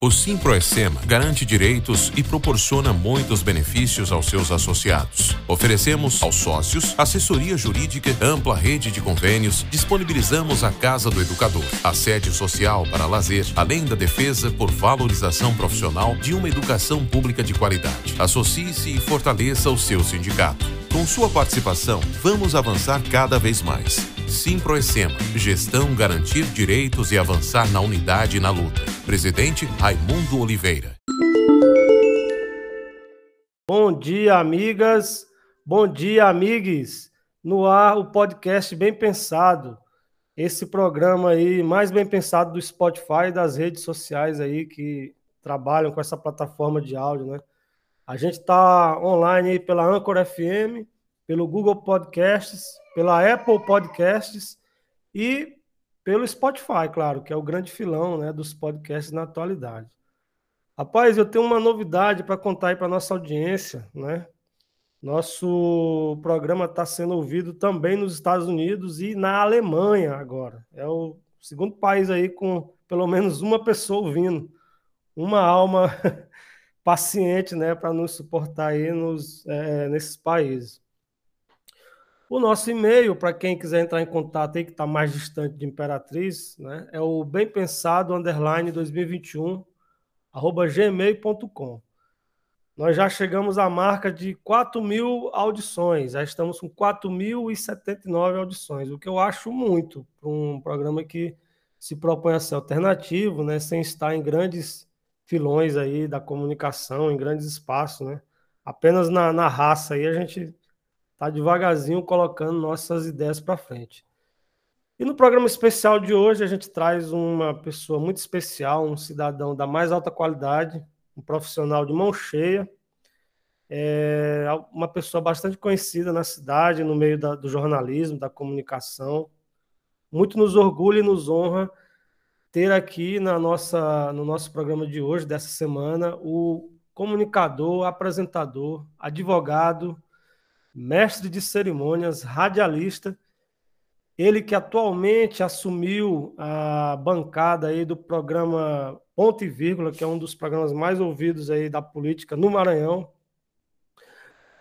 O Simproecema garante direitos e proporciona muitos benefícios aos seus associados. Oferecemos aos sócios assessoria jurídica, ampla rede de convênios, disponibilizamos a Casa do Educador, a sede social para lazer, além da defesa por valorização profissional de uma educação pública de qualidade. Associe-se e fortaleça o seu sindicato. Com sua participação, vamos avançar cada vez mais. Simproecema, gestão garantir direitos e avançar na unidade e na luta. Presidente Raimundo Oliveira. Bom dia, amigas. Bom dia, amigues. No ar, o podcast Bem Pensado. Esse programa aí, mais bem pensado do Spotify e das redes sociais aí que trabalham com essa plataforma de áudio, né? A gente está online aí pela Anchor FM, pelo Google Podcasts, pela Apple Podcasts e pelo Spotify, claro, que é o grande filão né, dos podcasts na atualidade. Rapaz, eu tenho uma novidade para contar aí para nossa audiência, né? Nosso programa está sendo ouvido também nos Estados Unidos e na Alemanha agora. É o segundo país aí com pelo menos uma pessoa ouvindo, uma alma paciente, né, para nos suportar aí nos, é, nesses países. O nosso e-mail, para quem quiser entrar em contato aí, que está mais distante de Imperatriz, né, é o bempensado underline 2021 arroba gmail.com. Nós já chegamos à marca de 4 mil audições, já estamos com 4.079 audições, o que eu acho muito para um programa que se propõe a ser alternativo, né, sem estar em grandes filões aí da comunicação, em grandes espaços, né? Apenas na, na raça aí a gente tá devagarzinho colocando nossas ideias para frente. E no programa especial de hoje a gente traz uma pessoa muito especial, um cidadão da mais alta qualidade, um profissional de mão cheia, é uma pessoa bastante conhecida na cidade, no meio da, do jornalismo, da comunicação. Muito nos orgulha e nos honra ter aqui na nossa, no nosso programa de hoje, dessa semana, o comunicador, apresentador, advogado, mestre de cerimônias, radialista, ele que atualmente assumiu a bancada aí do programa Ponto e Vírgula, que é um dos programas mais ouvidos aí da política no Maranhão.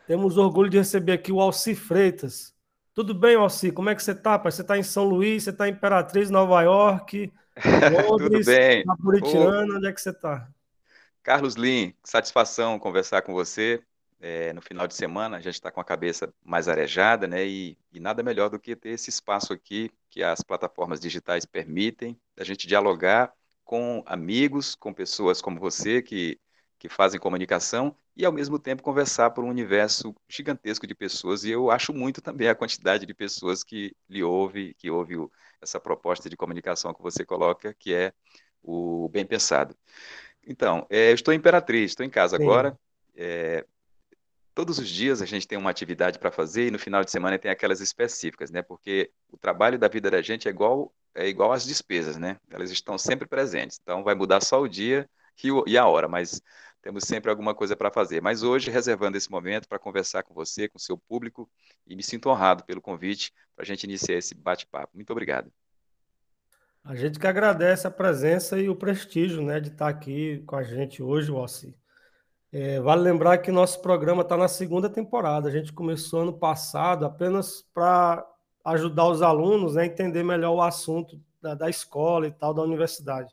Temos orgulho de receber aqui o Alci Freitas. Tudo bem, Alci? Como é que você está, Você está em São Luís, você está em Imperatriz, Nova York, Londres, Tudo bem. Napolitana, onde é que você está? Carlos Lin, satisfação conversar com você é, no final de semana, a gente está com a cabeça mais arejada, né? E, e, nada melhor do que ter esse espaço aqui que as plataformas digitais permitem, a gente dialogar com amigos, com pessoas como você que, que fazem comunicação e ao mesmo tempo conversar por um universo gigantesco de pessoas. E eu acho muito também a quantidade de pessoas que lhe ouve, que ouve o, essa proposta de comunicação que você coloca, que é o bem pensado. Então, é, eu estou em Imperatriz, estou em casa Sim. agora. É, todos os dias a gente tem uma atividade para fazer e no final de semana tem aquelas específicas, né? Porque o trabalho da vida da gente é igual é igual às despesas, né? Elas estão sempre presentes. Então vai mudar só o dia e, o, e a hora, mas temos sempre alguma coisa para fazer. Mas hoje, reservando esse momento para conversar com você, com seu público, e me sinto honrado pelo convite para a gente iniciar esse bate-papo. Muito obrigado. A gente que agradece a presença e o prestígio né, de estar aqui com a gente hoje, Walsi. É, vale lembrar que nosso programa está na segunda temporada. A gente começou ano passado apenas para ajudar os alunos né, a entender melhor o assunto da, da, escola e tal, da universidade.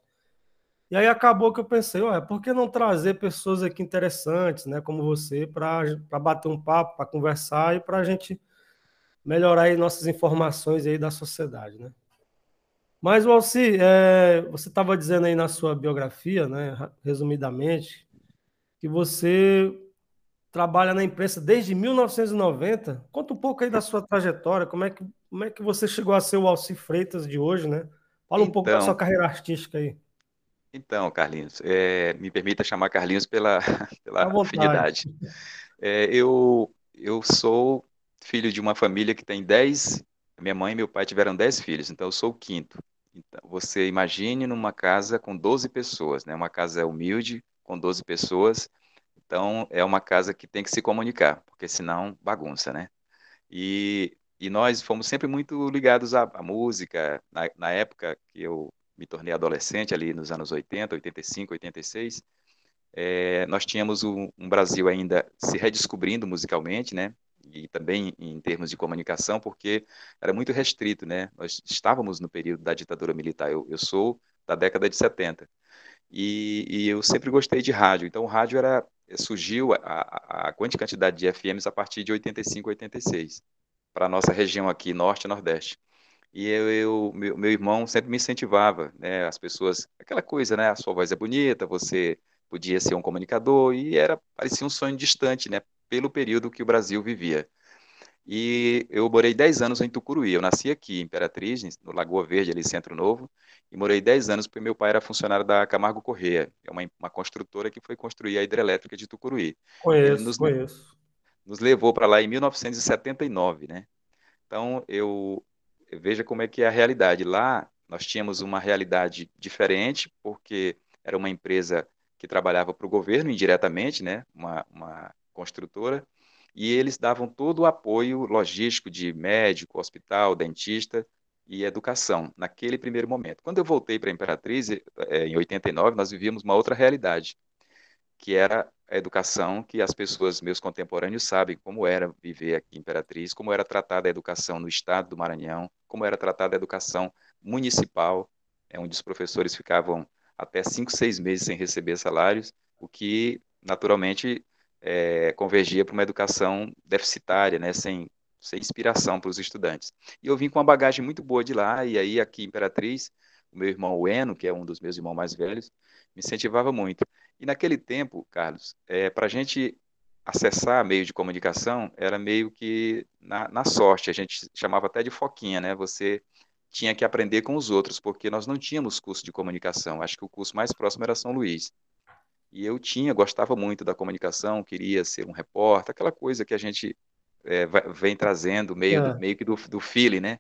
E aí acabou que eu pensei, ué, por que não trazer pessoas aqui interessantes, né, como você, para bater um papo, para conversar e para a gente melhorar aí nossas informações aí da sociedade, né? Mas, Walci, é, você estava dizendo aí na sua biografia, né, resumidamente, que você trabalha na imprensa desde 1990. Conta um pouco aí da sua trajetória, como é que, como é que você chegou a ser o Alci Freitas de hoje, né? Fala um então, pouco da sua carreira artística aí. Então, Carlinhos, é, me permita chamar Carlinhos pela, pela afinidade. É, eu, eu sou filho de uma família que tem 10, minha mãe e meu pai tiveram 10 filhos, então eu sou o quinto. Então, você imagine numa casa com 12 pessoas, né? Uma casa humilde, com 12 pessoas. Então, é uma casa que tem que se comunicar, porque senão bagunça, né? E, e nós fomos sempre muito ligados à, à música. Na, na, época que eu me tornei adolescente ali nos anos 80, 85, 86, é, nós tínhamos um, um, Brasil ainda se redescobrindo musicalmente, né? E também em termos de comunicação, porque era muito restrito, né? Nós estávamos no período da ditadura militar. Eu, eu sou da década de 70. E, e, eu sempre gostei de rádio. Então, o rádio era surgiu a, a, a quantidade de FMs a partir de 85, 86, para a nossa região aqui, Norte e Nordeste. E eu, eu meu, meu, irmão sempre me incentivava, né? As pessoas, aquela coisa, né? A sua voz é bonita, você podia ser um comunicador e era parecia um sonho distante, né, pelo período que o Brasil vivia. E eu morei 10 anos em Tucuruí. Eu nasci aqui, em Imperatriz, no Lagoa Verde, ali Centro Novo, e morei 10 anos porque meu pai era funcionário da Camargo Correia, é uma, uma construtora que foi construir a hidrelétrica de Tucuruí. Conheço, nos, conheço. Nos levou para lá em 1979, né? Então, eu, eu veja como é que é a realidade. Lá, nós tínhamos uma realidade diferente, porque era uma empresa que trabalhava para o governo indiretamente, né, uma, uma construtora, e eles davam todo o apoio logístico de médico, hospital, dentista e educação naquele primeiro momento. Quando eu voltei para a Imperatriz, é, em 89, nós vivíamos uma outra realidade, que era a educação, que as pessoas, meus contemporâneos, sabem como era viver aqui em Imperatriz, como era tratada a educação no estado do Maranhão, como era tratada a educação municipal, é, onde os professores ficavam até cinco, seis meses sem receber salários, o que naturalmente é, convergia para uma educação deficitária, né, sem, sem inspiração para os estudantes. E eu vim com uma bagagem muito boa de lá, e aí aqui em Imperatriz, o meu irmão Eno, que é um dos meus irmãos mais velhos, me incentivava muito. E naquele tempo, Carlos, é, para a gente acessar meio de comunicação, era meio que na, na sorte, a gente chamava até de foquinha, né? Você tinha que aprender com os outros, porque nós não tínhamos curso de comunicação. Acho que o curso mais próximo era São Luís. E eu tinha, gostava muito da comunicação, queria ser um repórter, aquela coisa que a gente é, vem trazendo, meio, é. meio que do, do feeling, né?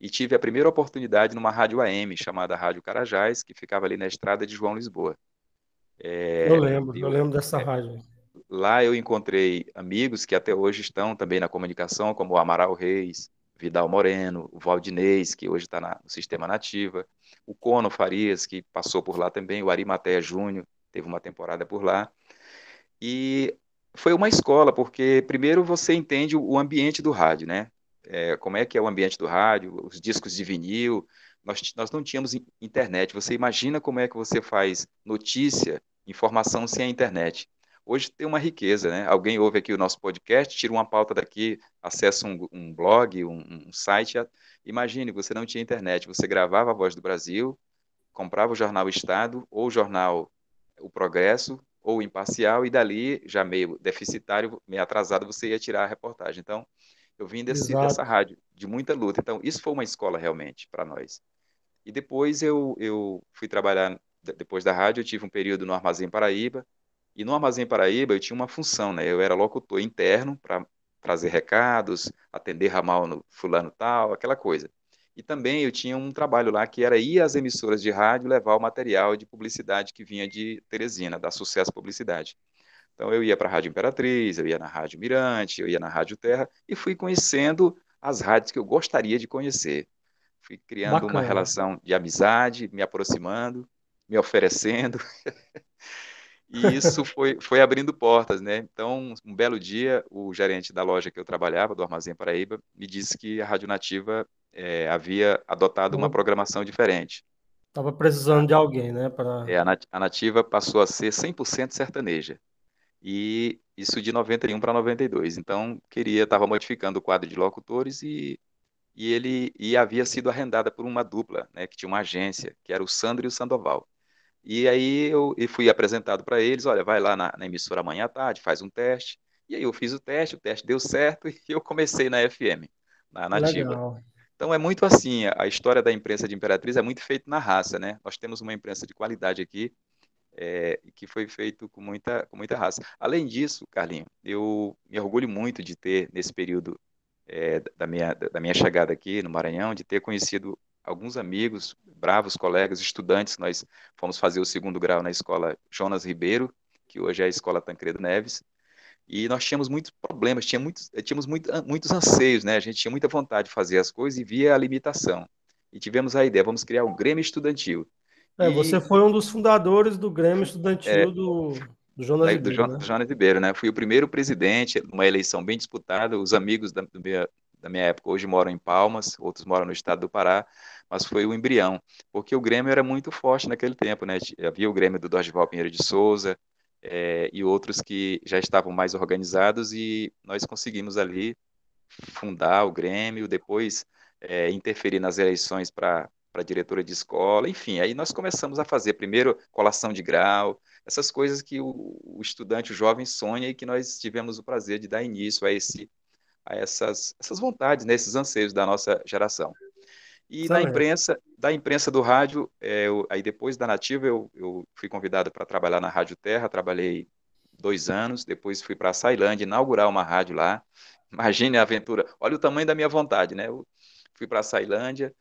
E tive a primeira oportunidade numa rádio AM, chamada Rádio Carajás, que ficava ali na estrada de João Lisboa. É, eu lembro, eu, eu lembro dessa é, rádio. Lá eu encontrei amigos que até hoje estão também na comunicação, como o Amaral Reis, Vidal Moreno, o Valdinez, que hoje está no sistema nativa, o Cono Farias, que passou por lá também, o Arimatea Júnior, teve uma temporada por lá. E foi uma escola, porque primeiro você entende o ambiente do rádio, né? É, como é que é o ambiente do rádio, os discos de vinil. Nós, nós não tínhamos internet. Você imagina como é que você faz notícia, informação sem a internet hoje tem uma riqueza, né? Alguém ouve aqui o nosso podcast, tira uma pauta daqui, acessa um, um blog, um, um, site. Imagine, você não tinha internet, você gravava a Voz do Brasil, comprava o jornal Estado ou o jornal O Progresso ou Imparcial e dali, já meio deficitário, meio atrasado, você ia tirar a reportagem. Então, eu vim desse, dessa rádio, de muita luta. Então, isso foi uma escola realmente para nós. E depois eu, eu fui trabalhar, depois da rádio, eu tive um período no Armazém Paraíba, e no Armazém Paraíba eu tinha uma função, né? Eu era locutor interno para trazer recados, atender ramal no fulano tal, aquela coisa. E também eu tinha um trabalho lá que era ir às emissoras de rádio levar o material de publicidade que vinha de Teresina, da Sucesso Publicidade. Então eu ia para a Rádio Imperatriz, eu ia na Rádio Mirante, eu ia na Rádio Terra e fui conhecendo as rádios que eu gostaria de conhecer. Fui criando Bacana. uma relação de amizade, me aproximando, me oferecendo. E isso foi, foi abrindo portas, né? Então, um belo dia, o gerente da loja que eu trabalhava, do Armazém Paraíba, me disse que a Rádio Nativa é, havia adotado uma programação diferente. Estava precisando de alguém, né? Pra... É, a Nativa passou a ser 100% sertaneja. E isso de 91 para 92. Então, queria, estava modificando o quadro de locutores e, e ele e havia sido arrendada por uma dupla, né? Que tinha uma agência, que era o Sandro e o Sandoval. E aí eu e fui apresentado para eles, olha, vai lá na, na, emissora amanhã à tarde, faz um teste. E aí eu fiz o teste, o teste deu certo e eu comecei na FM, na nativa. Legal. Então é muito assim, a história da imprensa de Imperatriz é muito feita na raça, né? Nós temos uma imprensa de qualidade aqui, é, que foi feito com muita, com muita raça. Além disso, Carlinho, eu me orgulho muito de ter, nesse período é, da, minha, da minha chegada aqui no Maranhão, de ter conhecido alguns amigos, bravos colegas, estudantes, nós fomos fazer o segundo grau na escola Jonas Ribeiro, que hoje é a escola Tancredo Neves, e nós tínhamos muitos problemas, tínhamos, muitos, tínhamos muito, muitos anseios, né? A gente tinha muita vontade de fazer as coisas e via a limitação. e tivemos a ideia, vamos criar um Grêmio Estudantil. É, e... você foi um dos fundadores do Grêmio Estudantil é, do, do Jonas Ribeiro, do, né? do Jonas Ribeiro, né? Fui o primeiro presidente, numa eleição bem disputada, os amigos da, minha, da minha época hoje moram em Palmas, outros moram no estado do Pará, mas foi o embrião, porque o Grêmio era muito forte naquele tempo, né? Havia o Grêmio do Dorival Pinheiro de Souza é, e outros que já estavam mais organizados e nós conseguimos ali fundar o Grêmio, depois é, interferir nas eleições para para diretora de escola, enfim, aí nós começamos a fazer primeiro colação de grau, essas coisas que o, o, estudante, o jovem sonha e que nós tivemos o prazer de dar início a, esse, a essas, essas vontades, né, esses anseios da nossa geração. E na imprensa, da imprensa do rádio, é, eu, aí depois da Nativa, eu, eu fui convidado para trabalhar na Rádio Terra, trabalhei dois anos, depois fui para a Sailândia inaugurar uma rádio lá. Imagine a aventura, olha o tamanho da minha vontade, né? Eu fui para a Sailândia,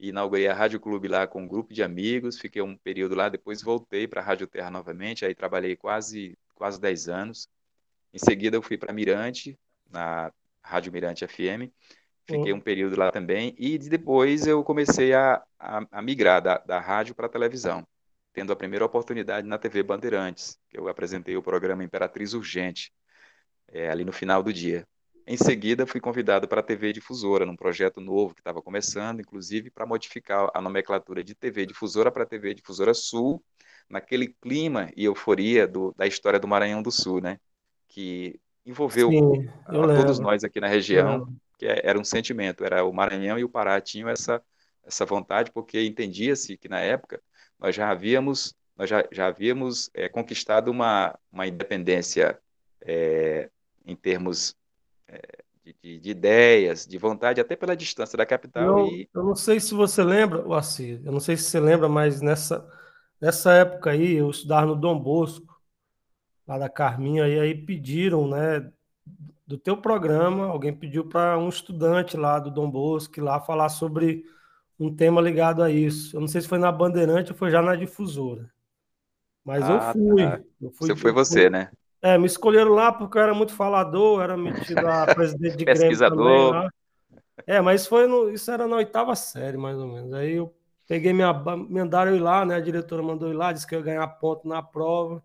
inaugurei a Rádio Clube lá com um grupo de amigos, fiquei um período lá, depois voltei para a Rádio Terra novamente, aí trabalhei quase, quase 10 anos. Em seguida eu fui para Mirante, na Rádio Mirante FM, Fiquei um período lá também. E depois eu comecei a, a, a migrar da, da rádio para a televisão, tendo a primeira oportunidade na TV Bandeirantes, que eu apresentei o programa Imperatriz Urgente, é, ali no final do dia. Em seguida, fui convidado para a TV Difusora, num projeto novo que estava começando, inclusive para modificar a nomenclatura de TV Difusora para TV Difusora Sul, naquele clima e euforia do, da história do Maranhão do Sul, né? Que envolveu Sim, a, todos nós aqui na região que é, era um sentimento, era o Maranhão e o Pará tinham essa, essa vontade, porque entendia-se que na época nós já havíamos, nós já, já havíamos é, conquistado uma, uma independência é, em termos é, de, de, ideias, de vontade, até pela distância da capital. Eu, e... eu não sei se você lembra, Assis, eu não sei se você lembra, mas nessa, nessa época aí, eu estudava no Dom Bosco, lá da Carminha, e aí pediram, né, do teu programa, alguém pediu para um estudante lá do Dom Bosco lá falar sobre um tema ligado a isso. Eu não sei se foi na Bandeirante ou foi já na difusora. Mas ah, eu fui. Tá. Eu fui você foi você, fui. né? É, me escolheram lá porque eu era muito falador, era metido a presidente de Pesquisador. Grêmio É, mas foi no, isso era na oitava série, mais ou menos. Aí eu peguei minha. Mandaram eu ir lá, né? A diretora mandou ir lá, disse que eu ia ganhar ponto na prova.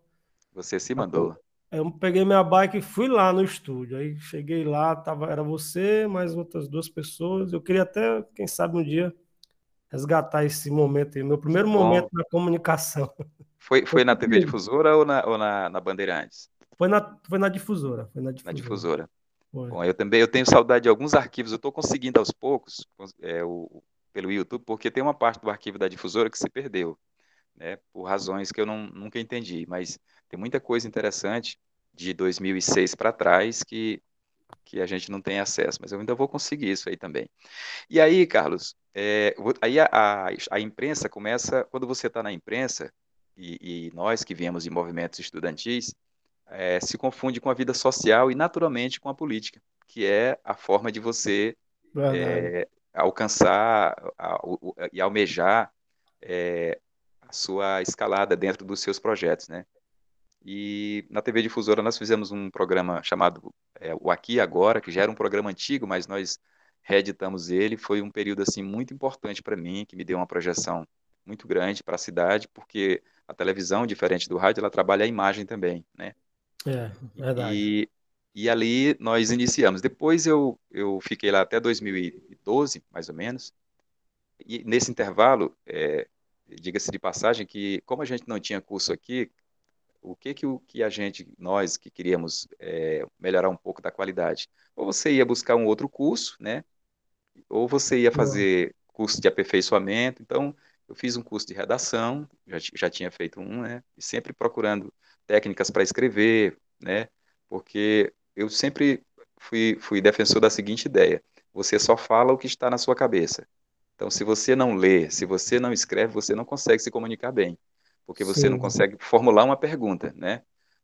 Você se mandou. Eu peguei minha bike e fui lá no estúdio. Aí cheguei lá, tava, era você, mais outras duas pessoas. Eu queria até, quem sabe, um dia resgatar esse momento aí, meu primeiro Bom, momento na comunicação. Foi, foi na TV Difusora ou na, ou na, na Bandeirantes? Foi na, foi na difusora. Foi na difusora. Na difusora. Bom, eu também eu tenho saudade de alguns arquivos. Eu estou conseguindo aos poucos é, o, pelo YouTube, porque tem uma parte do arquivo da difusora que se perdeu, né, por razões que eu não, nunca entendi. Mas tem muita coisa interessante de 2006 para trás que, que a gente não tem acesso, mas eu ainda vou conseguir isso aí também. E aí, Carlos, é, aí a, a, a, imprensa começa, quando você está na imprensa, e, e, nós que viemos de movimentos estudantis, é, se confunde com a vida social e naturalmente com a política, que é a forma de você é, alcançar a, e almejar é, sua escalada dentro dos seus projetos, né? E na TV Difusora nós fizemos um programa chamado é, O Aqui e Agora, que já era um programa antigo, mas nós reeditamos ele. Foi um período assim muito importante para mim, que me deu uma projeção muito grande para a cidade, porque a televisão, diferente do rádio, ela trabalha a imagem também, né? É, verdade. E, e ali nós iniciamos. Depois eu, eu fiquei lá até 2012, mais ou menos. E nesse intervalo, é, diga-se de passagem que, como a gente não tinha curso aqui, o que que, o, que a gente, nós que queríamos é, melhorar um pouco da qualidade, ou você ia buscar um outro curso, né? Ou você ia fazer curso de aperfeiçoamento. Então, eu fiz um curso de redação, já, já tinha feito um, né? E sempre procurando técnicas para escrever, né? Porque eu sempre fui, fui defensor da seguinte ideia: você só fala o que está na sua cabeça. Então, se você não lê, se você não escreve, você não consegue se comunicar bem porque você Sim. não consegue formular uma pergunta, né?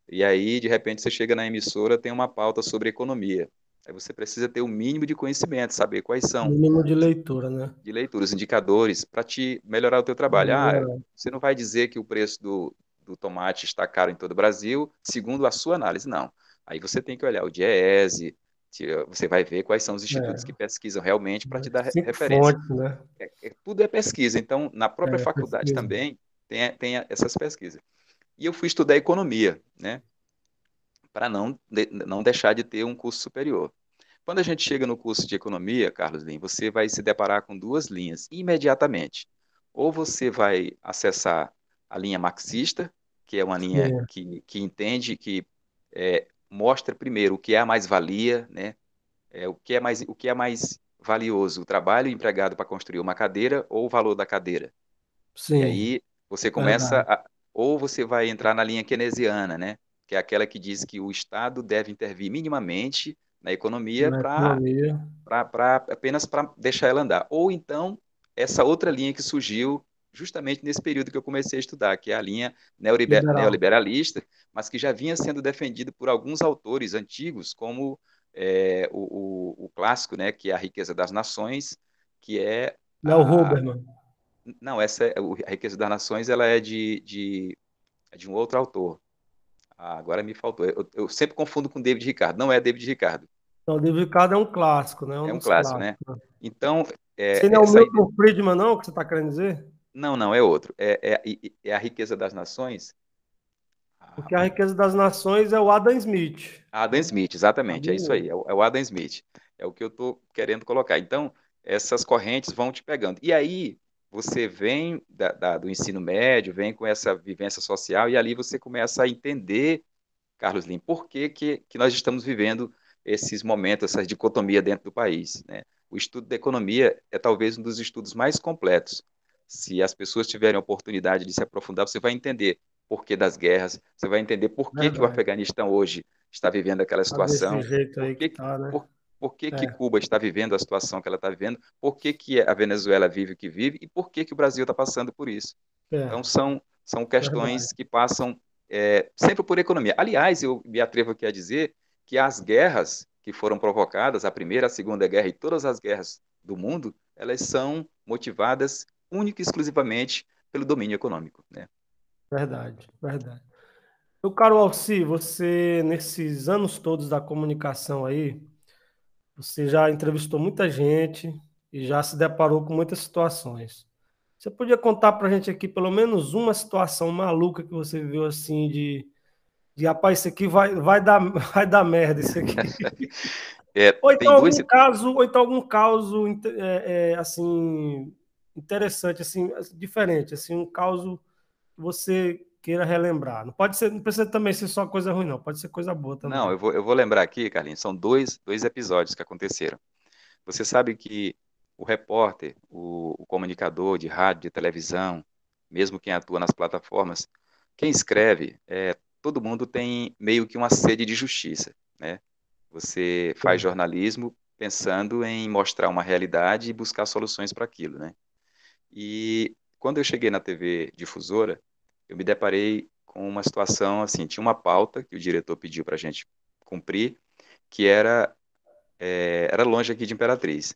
E aí, de repente, você chega na emissora, tem uma pauta sobre economia. Aí você precisa ter o um mínimo de conhecimento, saber quais são. Mínimo de leitura, né? De leitura, os indicadores, para te melhorar o teu trabalho. Ah, você não vai dizer que o preço do, do tomate está caro em todo o Brasil, segundo a sua análise, não. Aí você tem que olhar o DIEESE, Você vai ver quais são os institutos é. que pesquisam realmente para te dar Cinco referência. Fontes, né? É, é, tudo é pesquisa. Então, na própria é, faculdade pesquisa. também tem, tem essas pesquisas. E eu fui estudar economia, né? Para não, de, não deixar de ter um curso superior. Quando a gente chega no curso de economia, Carlos Lin, você vai se deparar com duas linhas imediatamente. Ou você vai acessar a linha marxista, que é uma linha que, que entende, que é, mostra primeiro o que é a mais-valia, né? É, o, que é mais, o que é mais valioso, o trabalho empregado para construir uma cadeira ou o valor da cadeira. Sim. E aí você começa a, ou você vai entrar na linha keynesiana, né? Que é aquela que diz que o Estado deve intervir minimamente na economia para apenas para deixar ela andar. Ou então essa outra linha que surgiu justamente nesse período que eu comecei a estudar, que é a linha neoliber neoliberalista, mas que já vinha sendo defendido por alguns autores antigos, como é, o, o, o, clássico, né, que é a riqueza das nações, que é Léo Huberman. Não, essa é, a riqueza das nações, ela é de, de, é de um outro autor. Ah, agora me faltou. Eu, eu, sempre confundo com David Ricardo. Não é David Ricardo. Não, David Ricardo é um clássico, né? Um é um clássico, né? clássicos. né? Então. É, você não é o Milton Friedman, não, que você está querendo dizer? Não, não, é outro. É, é, é a riqueza das nações. Porque a riqueza das nações é o Adam Smith. Adam Smith, exatamente, é isso aí, é o, é Adam Smith. É o que eu estou querendo colocar. Então, essas correntes vão te pegando. E aí, você vem da, da, do ensino médio, vem com essa vivência social, e ali você começa a entender, Carlos Lim, por que, que, que nós estamos vivendo esses momentos, essa dicotomia dentro do país. Né? O estudo da economia é talvez um dos estudos mais completos, se as pessoas tiverem a oportunidade de se aprofundar, você vai entender por que das guerras, você vai entender por que, que o Afeganistão hoje está vivendo aquela situação, por que, tá, né? por, por que, é. que Cuba está vivendo a situação que ela está vivendo, por que, que a Venezuela vive o que vive e por que, que o Brasil está passando por isso. É. Então, são, são questões que passam é, sempre por economia. Aliás, eu me atrevo aqui a dizer que as guerras que foram provocadas, a primeira, a segunda guerra e todas as guerras do mundo, elas são motivadas única e exclusivamente pelo domínio econômico. Né? Verdade, verdade. O caro Alci, você, nesses anos todos da comunicação aí, você já entrevistou muita gente e já se deparou com muitas situações. Você podia contar para a gente aqui pelo menos uma situação maluca que você viu assim de, de rapaz, isso aqui vai, vai, dar, vai dar merda, isso aqui. É, ou, então algum caso, ou então algum caso é, é, assim interessante, assim, diferente, assim, um caso que você queira relembrar. Não pode ser, não precisa também ser só coisa ruim, não. Pode ser coisa boa também. Não, eu vou, eu vou lembrar aqui, Carlinhos, são dois, dois episódios que aconteceram. Você sabe que o repórter, o, o comunicador de rádio, de televisão, mesmo quem atua nas plataformas, quem escreve, é, todo mundo tem meio que uma sede de justiça, né? Você faz jornalismo pensando em mostrar uma realidade e buscar soluções para aquilo, né? E quando eu cheguei na TV difusora, eu me deparei com uma situação assim, tinha uma pauta que o diretor pediu para a gente cumprir, que era é, era longe aqui de Imperatriz.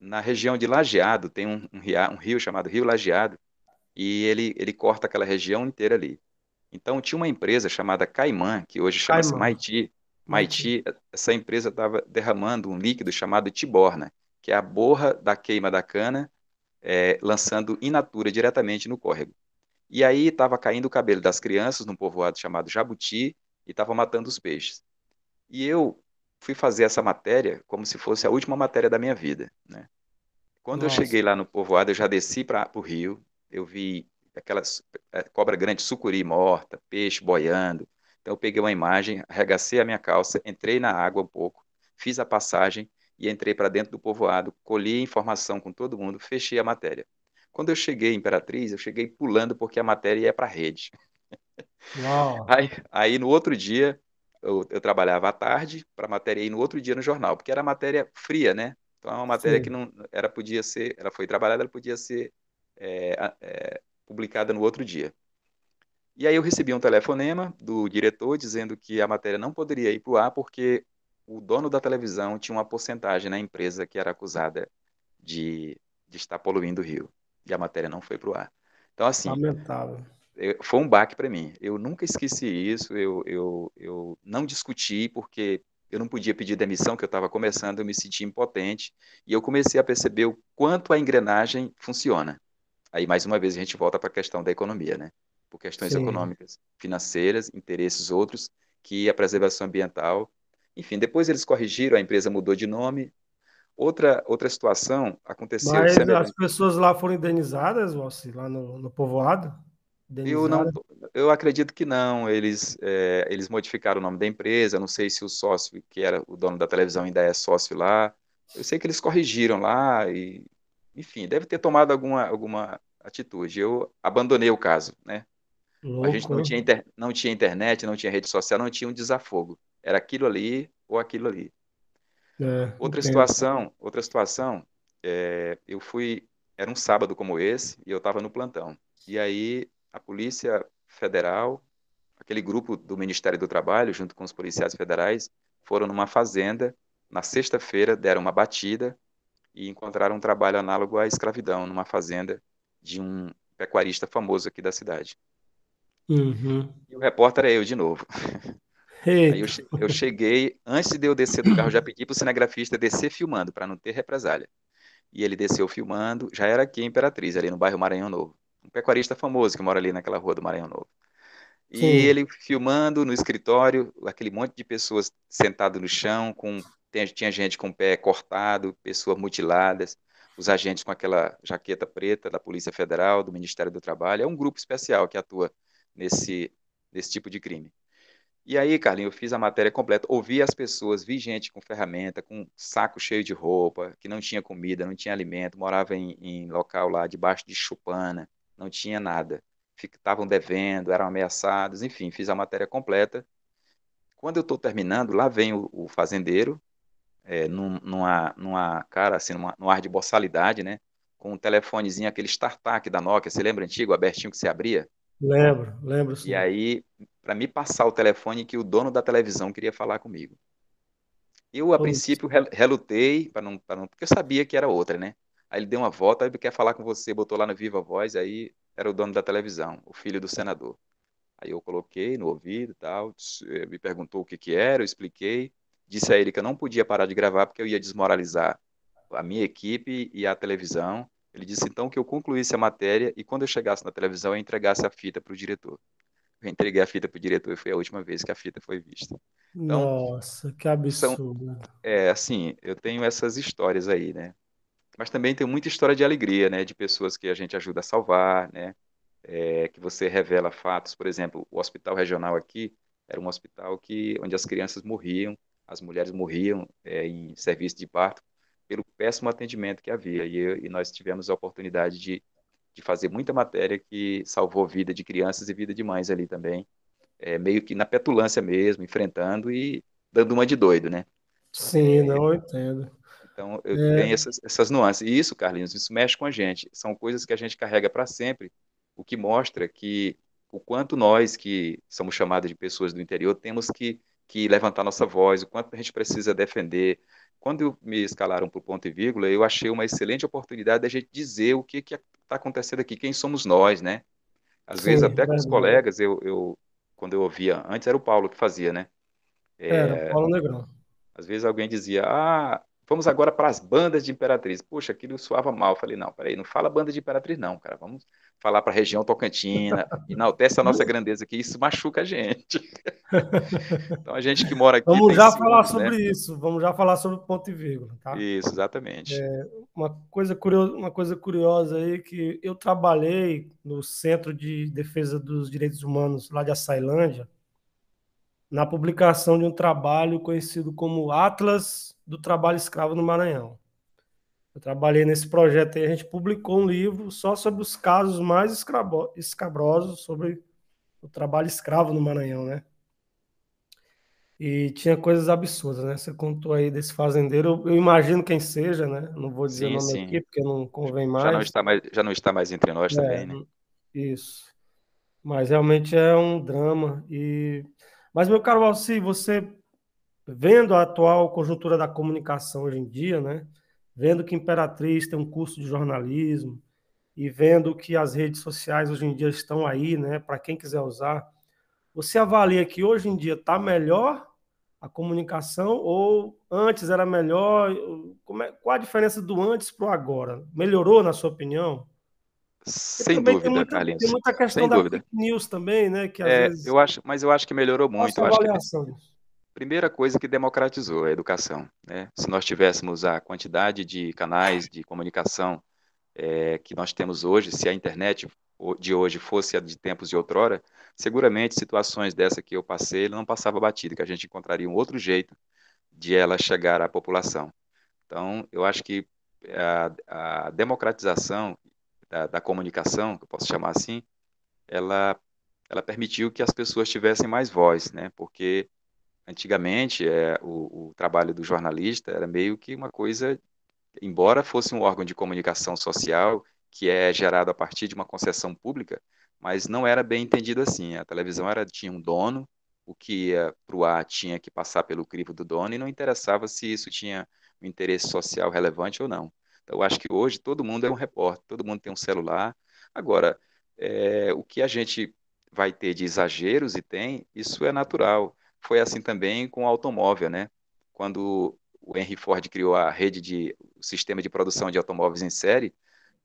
Na região de Lajeado tem um, um, rio, um rio chamado Rio Lajeado e ele ele corta aquela região inteira ali. Então tinha uma empresa chamada Caimã, que hoje chama-se Maiti. Maiti, essa empresa estava derramando um líquido chamado tiborna, que é a borra da queima da cana é, lançando in natura diretamente no córrego. E aí estava caindo o cabelo das crianças num povoado chamado Jabuti e estava matando os peixes. E eu fui fazer essa matéria como se fosse a última matéria da minha vida. Né? Quando Nossa. eu cheguei lá no povoado, eu já desci para o rio, eu vi aquelas é, cobra grande, sucuri morta, peixe boiando. Então eu peguei uma imagem, arregacei a minha calça, entrei na água um pouco, fiz a passagem e entrei para dentro do povoado, colhi informação com todo mundo, fechei a matéria. Quando eu cheguei em Imperatriz, eu cheguei pulando porque a matéria ia para a rede. Aí, aí, no outro dia, eu, eu trabalhava à tarde para a matéria ir no outro dia no jornal, porque era matéria fria, né? Então é uma matéria Sim. que não era podia ser, ela foi trabalhada, ela podia ser é, é, publicada no outro dia. E aí eu recebi um telefonema do diretor dizendo que a matéria não poderia ir para o ar porque o dono da televisão tinha uma porcentagem na empresa que era acusada de, de estar poluindo o rio. E a matéria não foi para o ar. Então, assim. Lamentável. Eu, foi um baque para mim. Eu nunca esqueci isso, eu, eu, eu não discuti, porque eu não podia pedir demissão, que eu estava começando, eu me senti impotente, e eu comecei a perceber o quanto a engrenagem funciona. Aí, mais uma vez, a gente volta para a questão da economia, né? Por questões Sim. econômicas, financeiras, interesses outros, que a preservação ambiental. Enfim, depois eles corrigiram, a empresa mudou de nome. Outra, outra situação aconteceu. Mas as pessoas lá foram indenizadas, Wassi, lá no, no povoado? Eu não, eu acredito que não. Eles, é, eles modificaram o nome da empresa. Não sei se o sócio, que era o dono da televisão, ainda é sócio lá. Eu sei que eles corrigiram lá e, enfim, deve ter tomado alguma, alguma atitude. Eu abandonei o caso, né? Louco, a gente não tinha, inter, não tinha internet, não tinha rede social, não tinha um desafogo. Era aquilo ali ou aquilo ali. É, outra situação, outra situação, é, eu fui, era um sábado como esse e eu estava no plantão. E aí a Polícia Federal, aquele grupo do Ministério do Trabalho, junto com os policiais federais, foram numa fazenda. Na sexta-feira, deram uma batida e encontraram um trabalho análogo à escravidão, numa fazenda de um pecuarista famoso aqui da cidade. Uhum. E o repórter é eu de novo. Aí eu, eu, cheguei, antes de eu descer do carro, já pedi para o cinegrafista descer filmando, para não ter represália. E ele desceu filmando, já era aqui em Imperatriz, ali no bairro Maranhão Novo um pecuarista famoso que mora ali naquela rua do Maranhão Novo. E Sim. ele filmando no escritório, aquele monte de pessoas sentado no chão, com tinha gente com o pé cortado, pessoas mutiladas, os agentes com aquela jaqueta preta da Polícia Federal, do Ministério do Trabalho. É um grupo especial que atua nesse, nesse tipo de crime. E aí, Carlinhos, eu fiz a matéria completa, ouvi as pessoas, vi gente com ferramenta, com saco cheio de roupa, que não tinha comida, não tinha alimento, morava em, em local lá debaixo de chupana, não tinha nada. Estavam devendo, eram ameaçados, enfim, fiz a matéria completa. Quando eu estou terminando, lá vem o, o fazendeiro, é, num, numa, numa cara, assim, numa, num ar de boçalidade, né? Com um telefonezinho, aquele StarTAC da Nokia, você lembra antigo, abertinho que se abria? Lembro, lembro sim. E aí, para me passar o telefone que o dono da televisão queria falar comigo. Eu, a princípio, relutei, para não, não, porque eu sabia que era outra, né? Aí ele deu uma volta, ele quer falar com você, botou lá no Viva Voz, aí era o dono da televisão, o filho do senador. Aí eu coloquei no ouvido e tal, eh, me perguntou o que que era, eu expliquei, disse a ele que eu não podia parar de gravar porque eu ia desmoralizar a minha equipe e a televisão. Ele disse então que eu concluísse a matéria e quando eu chegasse na televisão eu entregasse a fita para o diretor. Eu entreguei a fita para o diretor e foi a última vez que a fita foi vista. Então, Nossa, que absurdo. São, é, assim, eu tenho essas histórias aí, né? mas também tem muita história de alegria, né, de pessoas que a gente ajuda a salvar, né, é, que você revela fatos, por exemplo, o hospital regional aqui era um hospital que onde as crianças morriam, as mulheres morriam é, em serviço de parto pelo péssimo atendimento que havia e, e nós tivemos a oportunidade de, de fazer muita matéria que salvou vida de crianças e vida de mães ali também, é, meio que na petulância mesmo, enfrentando e dando uma de doido, né? Sim, é, não entendo. Então, eu, é. tem essas, essas nuances. E isso, Carlinhos, isso mexe com a gente. São coisas que a gente carrega para sempre, o que mostra que o quanto nós, que somos chamados de pessoas do interior, temos que, que levantar nossa voz, o quanto a gente precisa defender. Quando me escalaram para o ponto e vírgula, eu achei uma excelente oportunidade da gente dizer o que está acontecendo aqui, quem somos nós, né? Às Sim, vezes, até com os colegas, eu, eu, quando eu ouvia, antes era o Paulo que fazia, né? É, era, Paulo Negrão. Às vezes alguém dizia, ah, Vamos agora para as bandas de Imperatriz. Puxa, aquilo soava mal. Falei, não, peraí, não fala banda de Imperatriz, não, cara. Vamos falar para a região Tocantina, enaltece a nossa grandeza aqui, isso machuca a gente. então a gente que mora aqui. Vamos já falar sobre né? isso, vamos já falar sobre o ponto e vírgula, tá? Isso, exatamente. É, uma, coisa curiosa, uma coisa curiosa aí que eu trabalhei no Centro de Defesa dos Direitos Humanos lá de Açailândia, na publicação de um trabalho conhecido como Atlas do trabalho escravo no Maranhão. Eu trabalhei nesse projeto e a gente publicou um livro só sobre os casos mais escabrosos sobre o trabalho escravo no Maranhão, né? E tinha coisas absurdas, né? Você contou aí desse fazendeiro, eu, imagino quem seja, né? Não vou dizer sim, o nome sim. aqui, porque não convém mais. Já não está mais, já não está mais entre nós é, também, né? Isso. Mas realmente é um drama. E... Mas, meu caro Alci, você vendo a atual conjuntura da comunicação hoje em dia, né? Vendo que Imperatriz tem um curso de jornalismo e vendo que as redes sociais hoje em dia estão aí, né? Para quem quiser usar, você avalia que hoje em dia está melhor a comunicação ou antes era melhor? Como é, qual a diferença do antes para o agora? Melhorou, na sua opinião? Sem dúvida, tem muita, Carlinhos. Tem muita questão Sem da dúvida. fake news também, né? Que É, vezes... eu acho, mas eu acho que melhorou muito. Eu acho que disso? primeira coisa que democratizou a educação. Né? Se nós tivéssemos a quantidade de canais de comunicação é, que nós temos hoje, se a internet de hoje fosse a de tempos de outrora, seguramente situações dessa que eu passei não passava batida, que a gente encontraria um outro jeito de ela chegar à população. Então, eu acho que a, a democratização da, da, comunicação, que eu posso chamar assim, ela, ela permitiu que as pessoas tivessem mais voz, né? Porque antigamente é, o, o trabalho do jornalista era meio que uma coisa, embora fosse um órgão de comunicação social que é gerado a partir de uma concessão pública, mas não era bem entendido assim. A televisão era tinha um dono, o que ia para o ar tinha que passar pelo crivo do dono e não interessava se isso tinha um interesse social relevante ou não. Então, eu acho que hoje todo mundo é um repórter, todo mundo tem um celular. Agora, é, o que a gente vai ter de exageros e tem, isso é natural. Foi assim também com o automóvel, né? Quando o Henry Ford criou a rede de o sistema de produção de automóveis em série,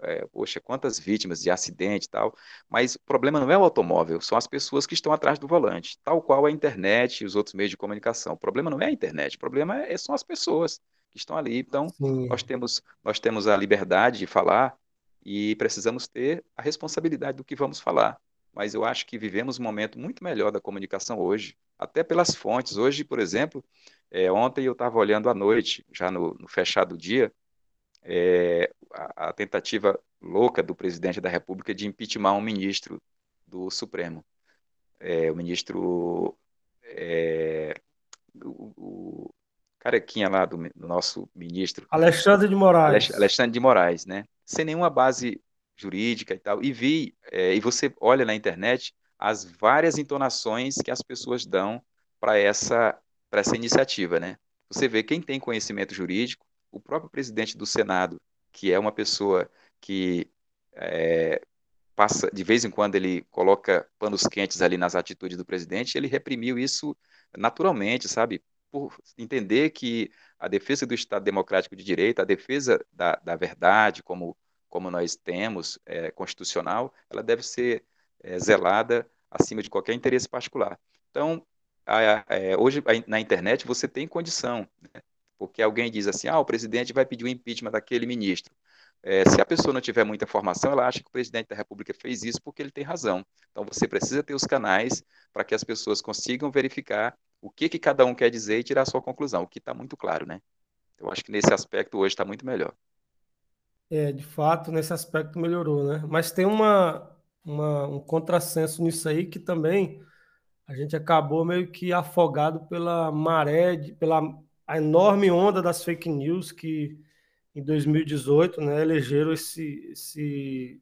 é, poxa, quantas vítimas de acidente e tal, mas o problema não é o automóvel, são as pessoas que estão atrás do volante, tal qual a internet e os outros meios de comunicação. O problema não é a internet, o problema é, são as pessoas estão ali. Então, nós temos, nós temos a liberdade de falar e precisamos ter a responsabilidade do que vamos falar. Mas eu acho que vivemos um momento muito melhor da comunicação hoje, até pelas fontes. Hoje, por exemplo, é, ontem eu estava olhando à noite, já no, no fechado dia, é, a, a, tentativa louca do presidente da República de impeachment um ministro do Supremo. É, o ministro. É, o, o carequinha lá do, do, nosso ministro. Alexandre de Moraes. Alexandre de Moraes, né? Sem nenhuma base jurídica e tal. E vi, é, e você olha na internet as várias entonações que as pessoas dão para essa, essa iniciativa, né? Você vê quem tem conhecimento jurídico, o próprio presidente do Senado, que é uma pessoa que é, passa, de vez em quando ele coloca panos quentes ali nas atitudes do presidente, ele reprimiu isso naturalmente, sabe? Por entender que a defesa do Estado Democrático de Direito, a defesa da, da verdade, como, como nós temos, é, constitucional, ela deve ser é, zelada acima de qualquer interesse particular. Então, a, a, é, hoje na internet você tem condição, né? porque alguém diz assim, ah, o presidente vai pedir o impeachment daquele ministro. É, se a pessoa não tiver muita informação, ela acha que o presidente da República fez isso porque ele tem razão. Então você precisa ter os canais para que as pessoas consigam verificar o que, que cada um quer dizer e tirar a sua conclusão, o que está muito claro, né? Eu acho que nesse aspecto hoje está muito melhor. É, de fato, nesse aspecto melhorou, né? Mas tem uma, uma, um contrassenso nisso aí que também a gente acabou meio que afogado pela maré, de, pela a enorme onda das fake news que em 2018 né, elegeram esse, esse,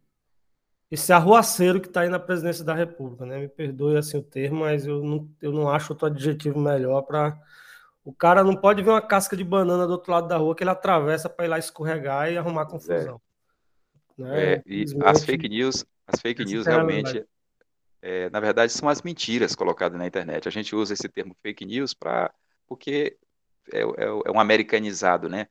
esse arruaceiro que está aí na presidência da República. Né? Me perdoe assim o termo, mas eu não, eu não acho outro adjetivo melhor para. O cara não pode ver uma casca de banana do outro lado da rua que ele atravessa para ir lá escorregar e arrumar confusão. É. Né? É, e as fake news, as fake news realmente, é, na verdade, são as mentiras colocadas na internet. A gente usa esse termo fake news para porque é, é, é um americanizado, né?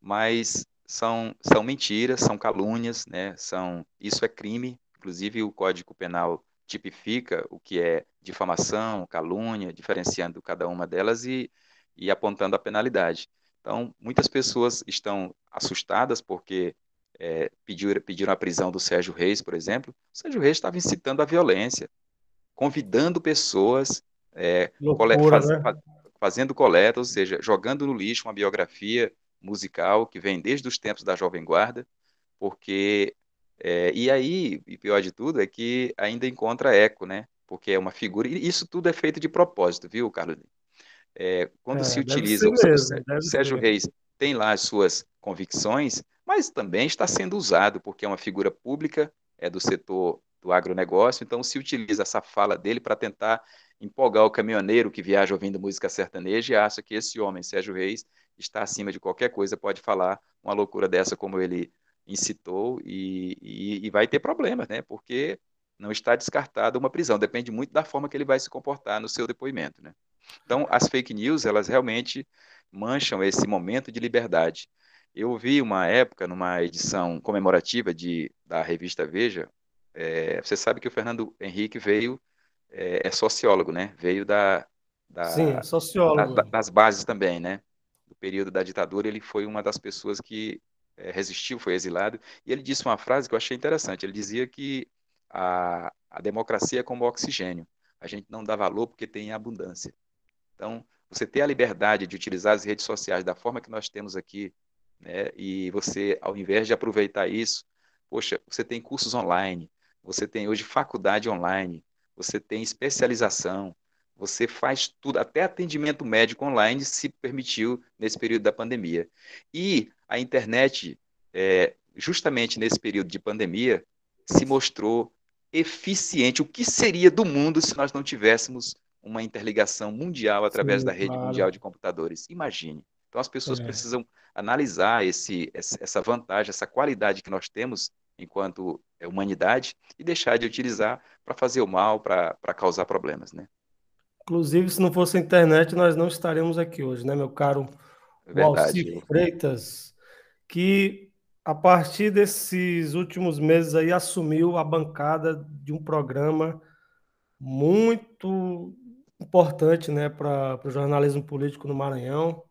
Mas são, são mentiras, são calúnias, né? São, isso é crime, inclusive o Código Penal tipifica o que é difamação, calúnia, diferenciando cada uma delas e, e apontando a penalidade. Então, muitas pessoas estão assustadas porque é, pediram, pediram a prisão do Sérgio Reis, por exemplo. O Sérgio Reis estava incitando a violência, convidando pessoas, é, Loucura, faz, né? fazendo coleta, ou seja, jogando no lixo uma biografia musical que vem desde os tempos da Jovem Guarda, porque é, e aí, e pior de tudo, é que ainda encontra eco, né? Porque é uma figura, e isso tudo é feito de propósito, viu, Carlos? É, quando é, se utiliza, o, mesmo, o Sérgio ser. Reis tem lá as suas convicções, mas também está sendo usado, porque é uma figura pública, é do setor do agronegócio, então se utiliza essa fala dele para tentar empolgar o caminhoneiro que viaja ouvindo música sertaneja e acha que esse homem, Sérgio Reis, está acima de qualquer coisa, pode falar uma loucura dessa como ele incitou e, e, e vai ter problemas, né? Porque não está descartada uma prisão, depende muito da forma que ele vai se comportar no seu depoimento, né? Então, as fake news, elas realmente mancham esse momento de liberdade. Eu vi uma época, numa edição comemorativa de, da revista Veja, é, você sabe que o Fernando Henrique veio, é, é sociólogo, né? Veio da, da Sim, sociólogo. Da, das bases também, né? Do período da ditadura, ele foi uma das pessoas que resistiu, foi exilado, e ele disse uma frase que eu achei interessante. Ele dizia que a, a democracia é como oxigênio. A gente não dá valor porque tem abundância. Então, você ter a liberdade de utilizar as redes sociais da forma que nós temos aqui, né, e você, ao invés de aproveitar isso, poxa, você tem cursos online, você tem hoje faculdade online, você tem especialização, você faz tudo, até atendimento médico online se permitiu nesse período da pandemia. E a internet, é, justamente nesse período de pandemia, se mostrou eficiente. O que seria do mundo se nós não tivéssemos uma interligação mundial através Sim, da rede claro. mundial de computadores? Imagine. Então as pessoas é. precisam analisar esse, essa vantagem, essa qualidade que nós temos enquanto humanidade e deixar de utilizar para fazer o mal, para causar problemas, né? Inclusive, se não fosse a internet, nós não estaríamos aqui hoje, né, meu caro Verdade. Freitas, que a partir desses últimos meses aí assumiu a bancada de um programa muito importante, né, para o jornalismo político no Maranhão.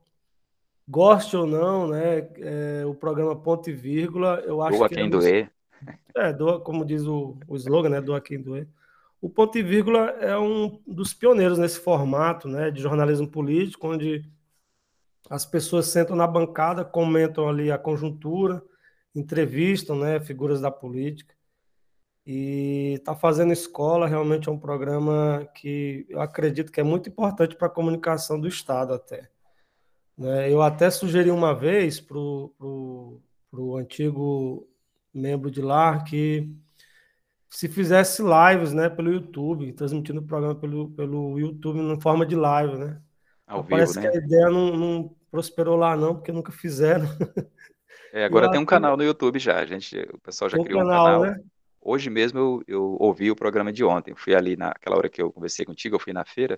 Goste ou não, né, é, o programa Ponto e Vírgula, eu acho doa que... quem é doer. É, doa, como diz o, o slogan, né, doa quem doer. O Ponto e Vírgula é um dos pioneiros nesse formato né, de jornalismo político, onde as pessoas sentam na bancada, comentam ali a conjuntura, entrevistam né, figuras da política. E está fazendo escola, realmente é um programa que eu acredito que é muito importante para a comunicação do Estado até. Né? Eu até sugeri uma vez para o antigo membro de lá que se fizesse lives, né, pelo YouTube, transmitindo o programa pelo, pelo YouTube em forma de live, né? Ao vivo, Parece né? que a ideia não, não, prosperou lá não, porque nunca fizeram. É, agora tem um canal no YouTube já, a gente, o pessoal já criou canal, um canal. Né? Hoje mesmo eu, eu ouvi o programa de ontem, fui ali naquela hora que eu conversei contigo, eu fui na feira,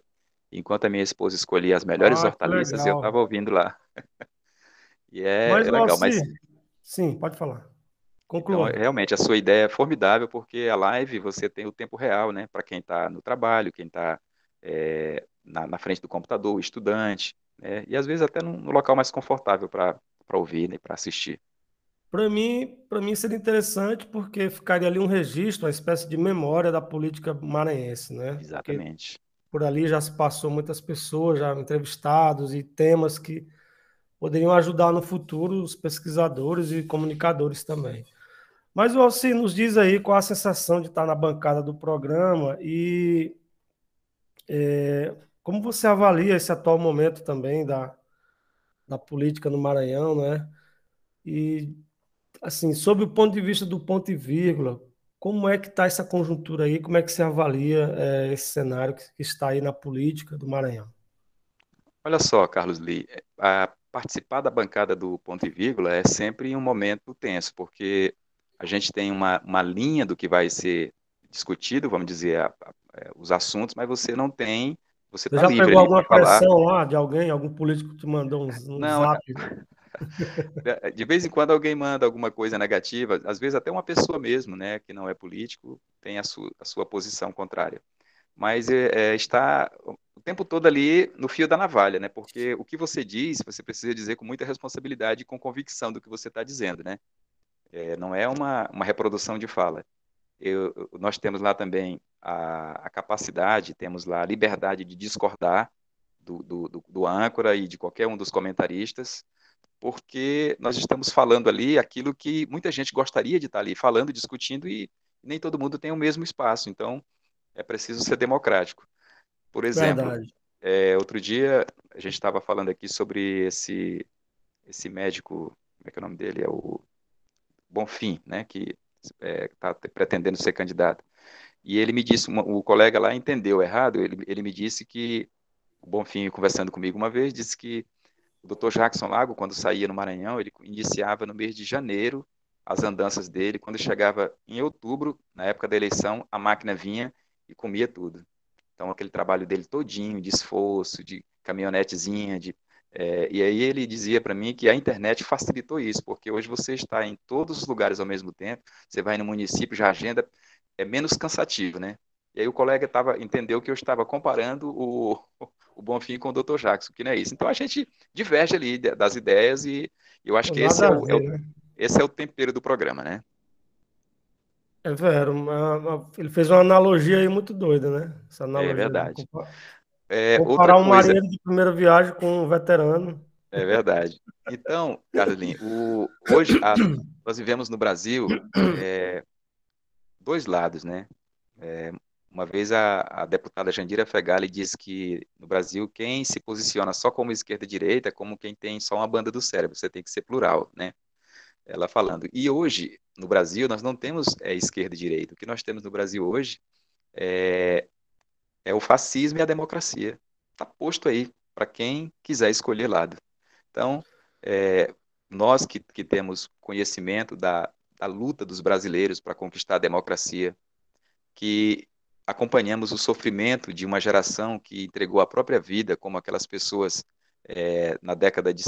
enquanto a minha esposa escolhia as melhores ah, hortaliças, eu estava ouvindo lá. e é, mas, é legal, mas... Sim, pode falar. Conclua. Então, realmente, a sua ideia é formidável, porque a live você tem o tempo real, né? Para quem está no trabalho, quem está é, na, na, frente do computador, o estudante, né? E às vezes até no, no local mais confortável para ouvir, né? Para assistir. Para mim, para mim seria interessante porque ficaria ali um registro, uma espécie de memória da política maranhense, né? Exatamente. Porque por ali já se passou muitas pessoas, já entrevistados e temas que poderiam ajudar no futuro os pesquisadores e comunicadores também. Mas você nos diz aí qual a sensação de estar na bancada do programa e é, como você avalia esse atual momento também da, da política no Maranhão, né? E, assim, sob o ponto de vista do ponto e vírgula, como é que está essa conjuntura aí? Como é que você avalia é, esse cenário que, está aí na política do Maranhão? Olha só, Carlos Lee, a participar da bancada do ponto e vírgula é sempre um momento tenso, porque a gente tem uma, uma linha do que vai ser discutido, vamos dizer, a, a, é, os assuntos, mas você não tem. Você, você tá já pegou alguma pressão lá de alguém? Algum político te mandou um, um não, zap? De vez em quando alguém manda alguma coisa negativa, às vezes até uma pessoa mesmo, né, que não é político, tem a, su, a sua posição contrária. Mas é, é, está o tempo todo ali no fio da navalha, né? Porque o que você diz, você precisa dizer com muita responsabilidade e com convicção do que você está dizendo, né? É, não é uma, uma reprodução de fala. Eu, nós temos lá também a, a, capacidade, temos lá a liberdade de discordar do, do, do, âncora e de qualquer um dos comentaristas, porque nós estamos falando ali aquilo que muita gente gostaria de estar ali falando, discutindo, e nem todo mundo tem o mesmo espaço. Então, é preciso ser democrático. Por exemplo, é, outro dia a gente estava falando aqui sobre esse, esse médico, como é que é o nome dele? É o Bonfim, né, que está é, tá pretendendo ser candidato. E ele me disse, uma, o colega lá entendeu errado, ele, ele me disse que, o Bonfim, conversando comigo uma vez, disse que o Dr. Jackson Lago, quando saía no Maranhão, ele iniciava no mês de janeiro as andanças dele, quando chegava em outubro, na época da eleição, a máquina vinha e comia tudo. Então, aquele trabalho dele todinho, de esforço, de caminhonetezinha, de é, e aí ele dizia para mim que a internet facilitou isso, porque hoje você está em todos os lugares ao mesmo tempo, você vai no município, já agenda, é menos cansativo, né? E aí o colega tava, entendeu que eu estava comparando o, o Bonfim com o Dr. Jackson, que não é isso. Então a gente diverge ali das ideias e eu acho que esse é, o, é o, né? esse é o tempero do programa, né? É vero, ele fez uma analogia aí muito doida, né? Essa analogia é verdade. É, Comparar um coisa... marinheiro de primeira viagem com um veterano. É verdade. Então, Carlinhos, o, hoje a, nós vivemos no Brasil é, dois lados, né? É, uma vez a, a, deputada Jandira Fegali disse que no Brasil quem se posiciona só como esquerda e direita é como quem tem só uma banda do cérebro, você tem que ser plural, né? Ela falando. E hoje, no Brasil, nós não temos é, esquerda e direita. O que nós temos no Brasil hoje é, é o fascismo e a democracia. Está posto aí para quem quiser escolher lado. Então, é, nós que, que temos conhecimento da, da luta dos brasileiros para conquistar a democracia, que acompanhamos o sofrimento de uma geração que entregou a própria vida, como aquelas pessoas é, na década de,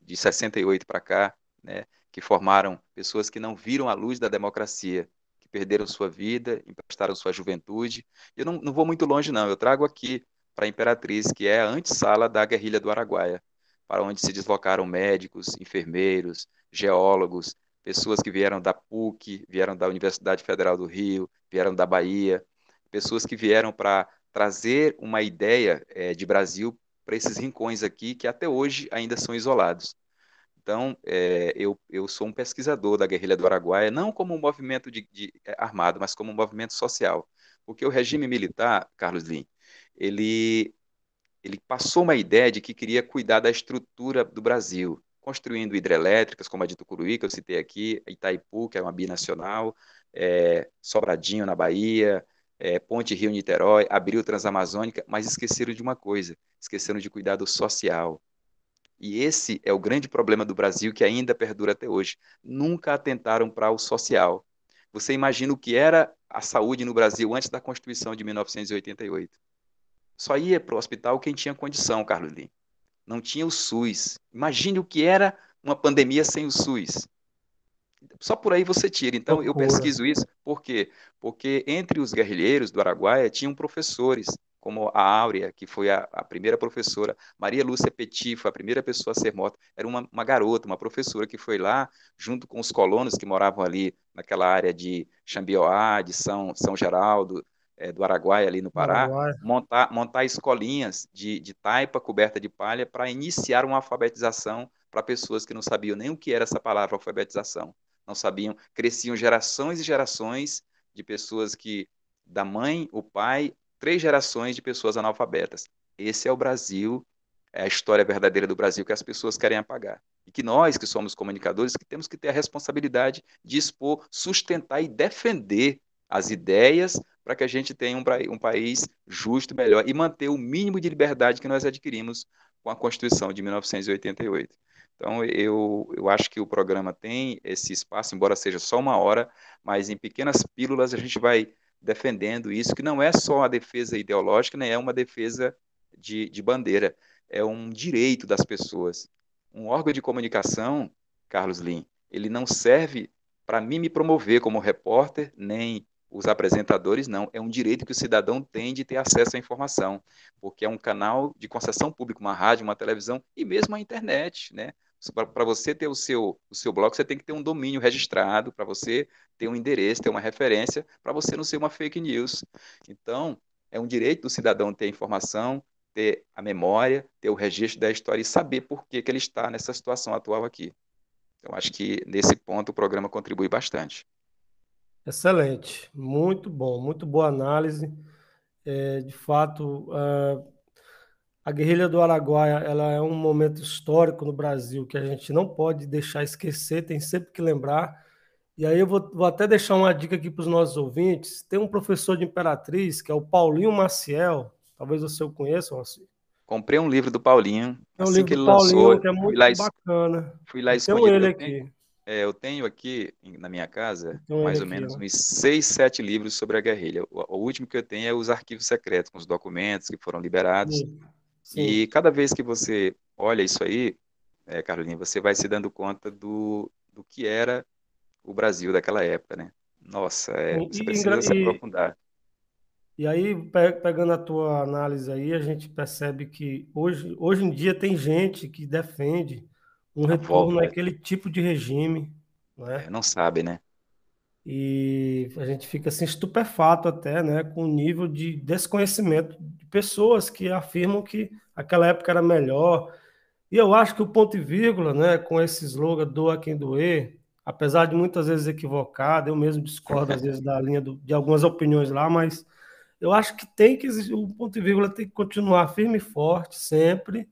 de 68 para cá, né, que formaram pessoas que não viram a luz da democracia perderam sua vida, emprestaram sua juventude. Eu não, não vou muito longe, não. Eu trago aqui para a Imperatriz, que é a antessala da guerrilha do Araguaia, para onde se deslocaram médicos, enfermeiros, geólogos, pessoas que vieram da PUC, vieram da Universidade Federal do Rio, vieram da Bahia, pessoas que vieram para trazer uma ideia é, de Brasil para esses rincões aqui que até hoje ainda são isolados. Então, é, eu, eu sou um pesquisador da guerrilha do Araguaia, não como um movimento de, de, é, armado, mas como um movimento social. Porque o regime militar, Carlos Lin, ele, ele passou uma ideia de que queria cuidar da estrutura do Brasil, construindo hidrelétricas, como a de Tucuruí, que eu citei aqui, Itaipu, que é uma binacional, é, Sobradinho, na Bahia, é, Ponte Rio-Niterói, abriu Transamazônica, mas esqueceram de uma coisa, esqueceram de cuidar do social, e esse é o grande problema do Brasil que ainda perdura até hoje. Nunca atentaram para o social. Você imagina o que era a saúde no Brasil antes da Constituição de 1988. Só ia para o hospital quem tinha condição, Carlos Lima. Não tinha o SUS. Imagine o que era uma pandemia sem o SUS. Só por aí você tira. Então, eu pesquiso isso. Por quê? Porque entre os guerrilheiros do Araguaia tinham professores como a Áurea, que foi a, a, primeira professora, Maria Lúcia Petit foi a primeira pessoa a ser morta, era uma, uma, garota, uma professora que foi lá, junto com os colonos que moravam ali naquela área de Xambioá, de São, São Geraldo, é, do Araguaia, ali no Pará, montar, montar escolinhas de, de taipa coberta de palha para iniciar uma alfabetização para pessoas que não sabiam nem o que era essa palavra alfabetização, não sabiam, cresciam gerações e gerações de pessoas que da mãe, o pai, três gerações de pessoas analfabetas. Esse é o Brasil, é a história verdadeira do Brasil que as pessoas querem apagar. E que nós, que somos comunicadores, que temos que ter a responsabilidade de expor, sustentar e defender as ideias para que a gente tenha um, um país justo, melhor e manter o mínimo de liberdade que nós adquirimos com a Constituição de 1988. Então, eu, eu acho que o programa tem esse espaço, embora seja só uma hora, mas em pequenas pílulas a gente vai defendendo isso, que não é só a defesa ideológica, nem é uma defesa de, de bandeira, é um direito das pessoas. Um órgão de comunicação, Carlos Lim, ele não serve para mim me promover como repórter, nem os apresentadores, não. É um direito que o cidadão tem de ter acesso à informação, porque é um canal de concessão pública, uma rádio, uma televisão e mesmo a internet, né? Para você ter o seu, o seu blog, você tem que ter um domínio registrado, para você ter um endereço, ter uma referência, para você não ser uma fake news. Então, é um direito do cidadão ter informação, ter a memória, ter o registro da história e saber por que, que ele está nessa situação atual aqui. Então, acho que nesse ponto o programa contribui bastante. Excelente, muito bom, muito boa análise. É, de fato, uh, a guerrilha do Araguaia ela é um momento histórico no Brasil que a gente não pode deixar esquecer, tem sempre que lembrar. E aí eu vou, vou até deixar uma dica aqui para os nossos ouvintes. Tem um professor de Imperatriz, que é o Paulinho Maciel, talvez você o conheça, Maciel. Comprei um livro do Paulinho, é um assim livro que ele Paulinho, lançou. Que é muito lá, bacana. Fui lá escondido. ele aqui. É, eu tenho aqui na minha casa mais ou aqui, menos ó. uns seis, sete livros sobre a guerrilha. O, o, último que eu tenho é os arquivos secretos, com os documentos que foram liberados. Sim. Sim. E cada vez que você olha isso aí, é, Carolina, você vai se dando conta do, do que era o Brasil daquela época, né? Nossa, é, você e, precisa e, se aprofundar. E aí, pegando a tua análise aí, a gente percebe que hoje, hoje em dia tem gente que defende um retorno volta. àquele tipo de regime. Né? É, não sabe, né? E a gente fica assim estupefato até, né, com o nível de desconhecimento de pessoas que afirmam que aquela época era melhor. E eu acho que o ponto e vírgula, né, com esse slogan doa quem doer, apesar de muitas vezes equivocado, eu mesmo discordo às vezes da linha do, de algumas opiniões lá, mas eu acho que tem que existir, o ponto e vírgula tem que continuar firme e forte sempre,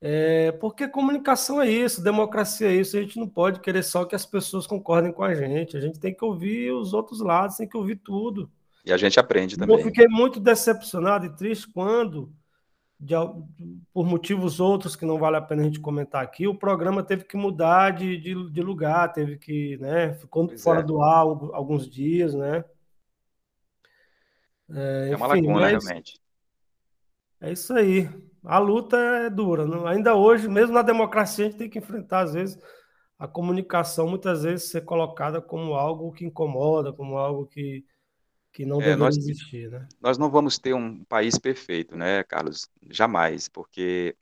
é, porque comunicação é isso, democracia é isso, a gente não pode querer só que as pessoas concordem com a gente, a gente tem que ouvir os outros lados, tem que ouvir tudo. E a gente aprende também. Eu fiquei muito decepcionado e triste quando, de, por motivos outros que não vale a pena a gente comentar aqui, o programa teve que mudar de, de, de lugar, teve que, né, ficou pois fora é. do ar alguns dias, né? É, é uma enfim, lacuna, realmente. É isso aí a luta é dura. Não? Ainda hoje, mesmo na democracia, a gente tem que enfrentar, às vezes, a comunicação, muitas vezes, ser colocada como algo que incomoda, como algo que, que não é, deve nós, existir. Né? Nós não vamos ter um país perfeito, né, Carlos? Jamais, porque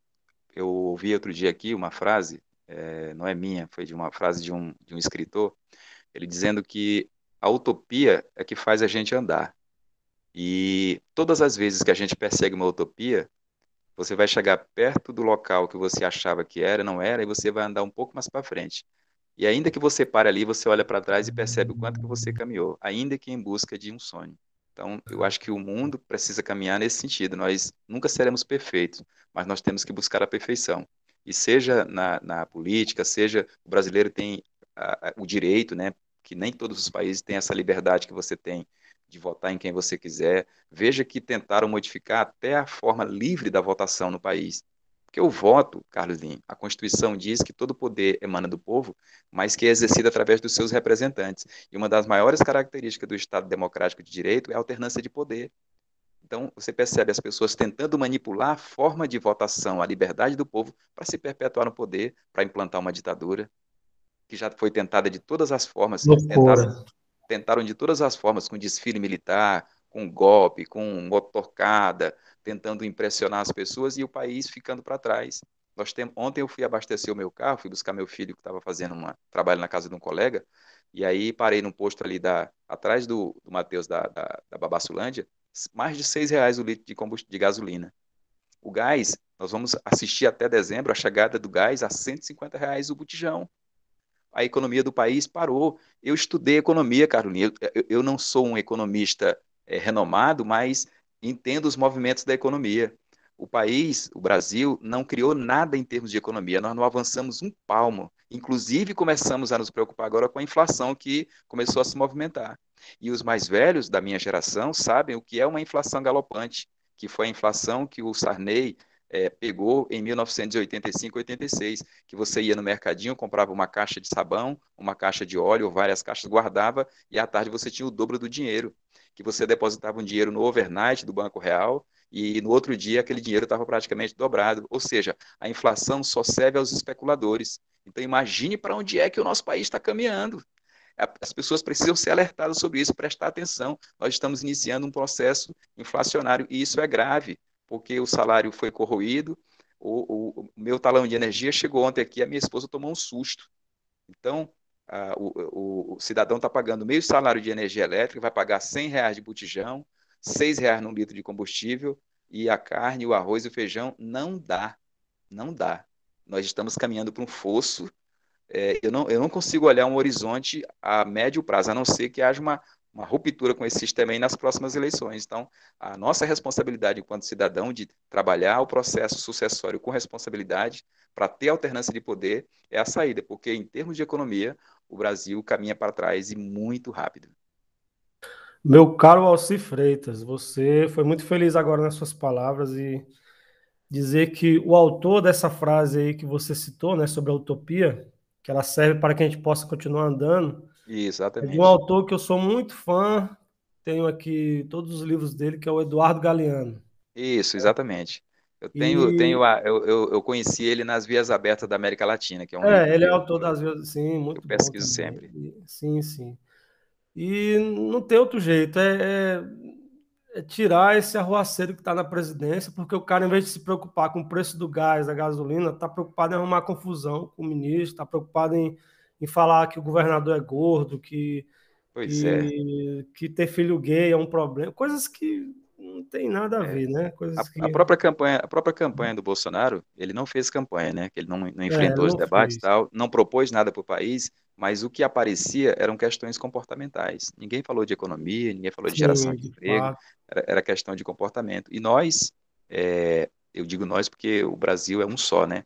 eu ouvi outro dia aqui uma frase, é, não é minha, foi de uma frase de um, de um escritor, ele dizendo que a utopia é que faz a gente andar. E todas as vezes que a gente persegue uma utopia, você vai chegar perto do local que você achava que era, não era, e você vai andar um pouco mais para frente. E ainda que você pare ali, você olha para trás e percebe o quanto que você caminhou, ainda que em busca de um sonho. Então, eu acho que o mundo precisa caminhar nesse sentido. Nós nunca seremos perfeitos, mas nós temos que buscar a perfeição. E seja na, na política, seja o brasileiro tem a, a, o direito, né, que nem todos os países têm essa liberdade que você tem de votar em quem você quiser. Veja que tentaram modificar até a forma livre da votação no país. Porque o voto, Carlos Lin, a Constituição diz que todo poder emana do povo, mas que é exercido através dos seus representantes. E uma das maiores características do Estado democrático de direito é a alternância de poder. Então, você percebe as pessoas tentando manipular a forma de votação, a liberdade do povo, para se perpetuar no poder, para implantar uma ditadura, que já foi tentada de todas as formas. Tentaram, tentaram de todas as formas, com desfile militar, com golpe, com motorcada, tentando impressionar as pessoas e o país ficando para trás. Nós tem... Ontem eu fui abastecer o meu carro, fui buscar meu filho que estava fazendo um trabalho na casa de um colega, e aí parei num posto ali da... atrás do, do Matheus da, da, da Babassulândia, mais de seis reais o litro de, combust... de gasolina. O gás, nós vamos assistir até dezembro a chegada do gás a 150 reais o botijão a economia do país parou. Eu estudei economia, Carolina. Eu, eu não sou um economista é, renomado, mas entendo os movimentos da economia. O país, o Brasil, não criou nada em termos de economia. Nós não avançamos um palmo. Inclusive, começamos a nos preocupar agora com a inflação que começou a se movimentar. E os mais velhos da minha geração sabem o que é uma inflação galopante, que foi a inflação que o Sarney é, pegou em 1985, 86, que você ia no mercadinho, comprava uma caixa de sabão, uma caixa de óleo, várias caixas, guardava, e à tarde você tinha o dobro do dinheiro, que você depositava um dinheiro no overnight do Banco Real, e no outro dia aquele dinheiro estava praticamente dobrado. Ou seja, a inflação só serve aos especuladores. Então imagine para onde é que o nosso país está caminhando. As pessoas precisam ser alertadas sobre isso, prestar atenção. Nós estamos iniciando um processo inflacionário e isso é grave porque o salário foi corroído. O, o, o meu talão de energia chegou ontem aqui, a minha esposa tomou um susto. Então, a, o, o, cidadão está pagando meio salário de energia elétrica, vai pagar 100 reais de botijão, 6 reais no litro de combustível, e a carne, o arroz e o feijão não dá. Não dá. Nós estamos caminhando para um fosso. É, eu, não, eu não consigo olhar um horizonte a médio prazo, a não ser que haja uma, uma ruptura com esse sistema aí nas próximas eleições. Então, a nossa responsabilidade enquanto cidadão de trabalhar o processo sucessório com responsabilidade para ter alternância de poder é a saída, porque em termos de economia, o Brasil caminha para trás e muito rápido. Meu caro Alci Freitas, você foi muito feliz agora nas suas palavras e dizer que o autor dessa frase aí que você citou, né, sobre a utopia, que ela serve para que a gente possa continuar andando. Exatamente. É de um autor que eu sou muito fã, tenho aqui todos os livros dele, que é o Eduardo Galeano. Isso, exatamente. Eu tenho, e... tenho a, eu, eu, eu, conheci ele nas Vias Abertas da América Latina, que é um É, ele é autor das Vias, sim, muito eu pesquiso sempre. Sim, sim. E não tem outro jeito, é, é, é tirar esse arruaceiro que está na presidência, porque o cara, em vez de se preocupar com o preço do gás, da gasolina, está preocupado em arrumar confusão com o ministro, está preocupado em, em falar que o governador é gordo, que, que, é. que ter filho gay é um problema, coisas que não tem nada a é. ver, né? Coisas a, que... a, própria campanha, a própria campanha do Bolsonaro, ele não fez campanha, né? Que ele não, não é, enfrentou é, os debates e tal, não propôs nada para o país, mas o que aparecia eram questões comportamentais. Ninguém falou de economia, ninguém falou de geração de, de emprego, era, era, questão de comportamento. E nós, é, eu digo nós porque o Brasil é um só, né?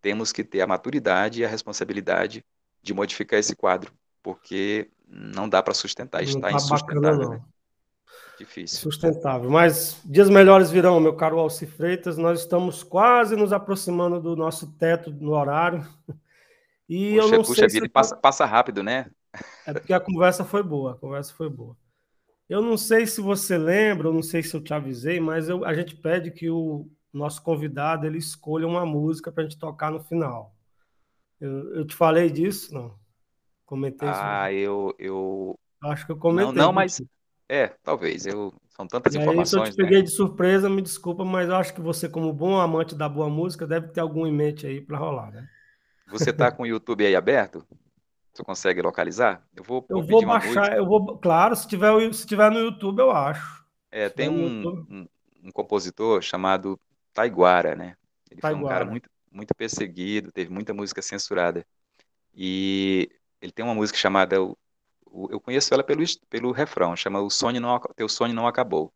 Temos que ter a maturidade e a responsabilidade de modificar esse quadro, porque não dá para sustentar, está tá insustentável. Bacana, né? Difícil. Sustentável. Mas dias melhores virão, meu caro Alci Freitas. Nós estamos quase nos aproximando do nosso teto no horário. E puxa, eu não puxa sei vida, se... passa, passa rápido, né? É porque a conversa foi boa, a conversa foi boa. Eu não sei se você lembra, eu não sei se eu te avisei, mas eu, a gente pede que o nosso convidado ele escolha uma música para a gente tocar no final. Eu, eu te falei disso, não? Comentei isso. Ah, eu, eu. Acho que eu comentei. Não, não mas é, talvez. Eu são tantas e informações. Aí, se eu te peguei né? de surpresa, me desculpa, mas eu acho que você, como bom amante da boa música, deve ter algum em mente aí para rolar, né? Você está com o YouTube aí aberto? Você consegue localizar? Eu vou, eu vou baixar, eu vou, claro, se tiver, se tiver no YouTube, eu acho. É, tem um, um, um, compositor chamado Taiguara, né? Ele Taiguara. foi um cara muito, muito perseguido, teve muita música censurada. E ele tem uma música chamada eu conheço ela pelo, pelo refrão, chama O Sonho Não, Teu Sonho Não Acabou.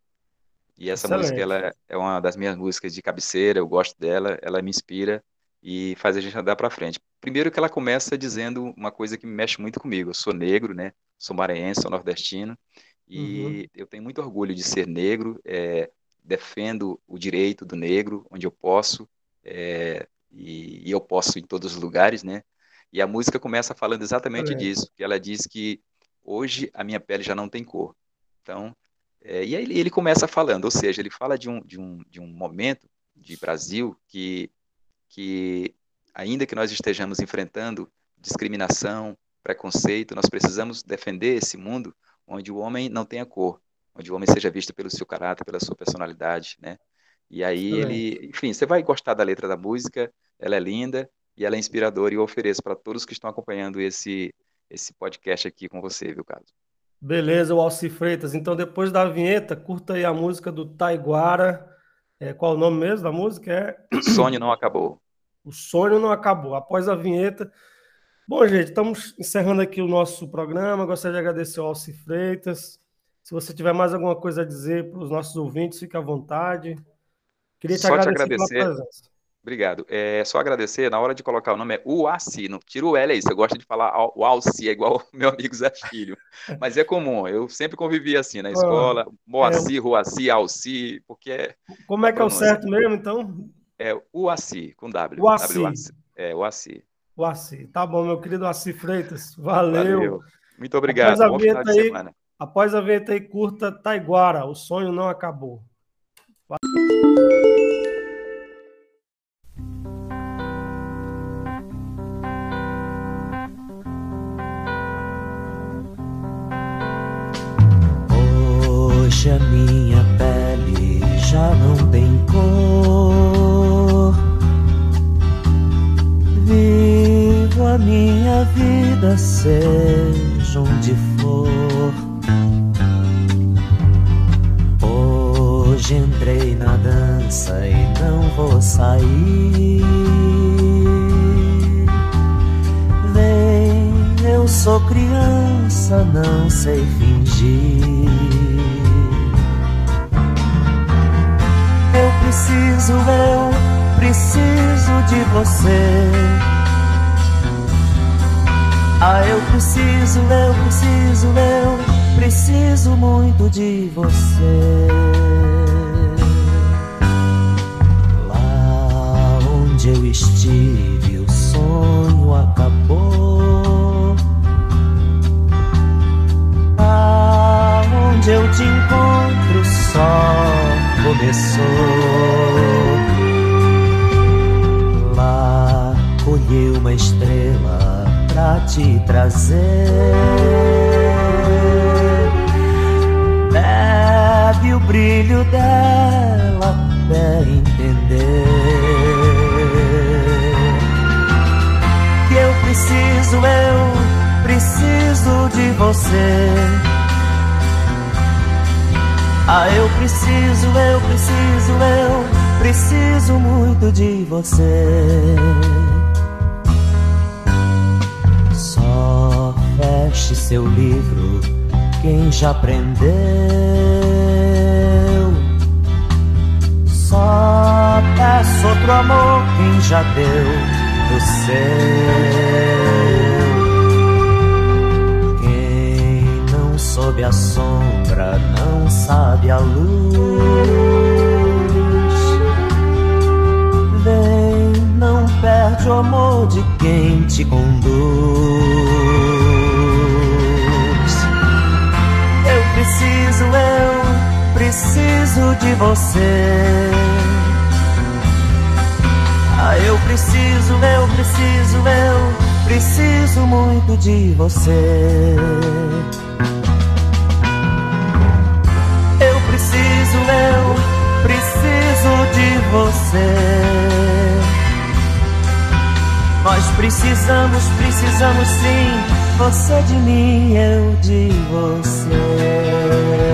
E essa Excelente. música ela é uma das minhas músicas de cabeceira, eu gosto dela, ela me inspira e faz a gente andar para frente. Primeiro que ela começa dizendo uma coisa que me mexe muito comigo. Eu sou negro, né? Sou maranhense, sou nordestino e uhum. eu tenho muito orgulho de ser negro. É, defendo o direito do negro onde eu posso é, e, e, eu posso em todos os lugares, né? E a música começa falando exatamente é. disso. Que ela diz que hoje a minha pele já não tem cor. Então, é, e aí ele, ele, começa falando, ou seja, ele fala de um, de um, de um momento de Brasil que, que, ainda que nós estejamos enfrentando discriminação, preconceito, nós precisamos defender esse mundo onde o homem não tenha cor, onde o homem seja visto pelo seu caráter, pela sua personalidade, né? E aí ele, enfim, você vai gostar da letra da música, ela é linda e ela é inspiradora e eu ofereço para todos que estão acompanhando esse esse podcast aqui com você, viu, Carlos? Beleza, o Alci Freitas. Então, depois da vinheta, curta aí a música do Taiguara. É, qual o nome mesmo da música? É... O Sonho Não Acabou. O Sonho Não Acabou. Após a vinheta. Bom, gente, estamos encerrando aqui o nosso programa. Gostaria de agradecer ao Alci Freitas. Se você tiver mais alguma coisa a dizer para os nossos ouvintes, fique à vontade. Queria te Só agradecer, te agradecer. Obrigado. É só agradecer, na hora de colocar o nome é Uaci, não tira o L aí, você gosta de falar o Alci, é igual o meu amigo Zé Filho. Mas é comum, eu sempre convivi assim na escola, Moacir, é... Ruaci, Alci, porque é... Como é que é o certo mesmo, então? É Uaci, com W. Uaci. É, Uaci. Uaci. Tá bom, meu querido Uaci Freitas, valeu. valeu. Muito obrigado, após a vinheta aí, Após a vinheta aí curta, Taiguara, o sonho não acabou. Valeu. Hoje a minha pele já não tem cor. Vivo a minha vida, seja onde for. Hoje entrei na dança e não vou sair. Vem, eu sou criança, não sei fingir. preciso eu, preciso de você. Ah, eu preciso, eu preciso, eu preciso muito de você. Lá onde eu estive, o sonho acabou. Ah, onde eu te encontro só começou. Lá colheu uma estrela pra te trazer. Bebe o brilho dela até entender que eu preciso, eu preciso de você ah, eu preciso, eu preciso, eu preciso muito de você. Só feche seu livro, quem já aprendeu. Só peço outro amor, quem já deu do seu. Quem não soube a sombra, sabe a luz. perde o amor de quem te conduz. Eu preciso, eu preciso de você. Ah, eu preciso, eu preciso, eu preciso muito de você. Você. Nós precisamos, precisamos sim, você de mim, eu de você.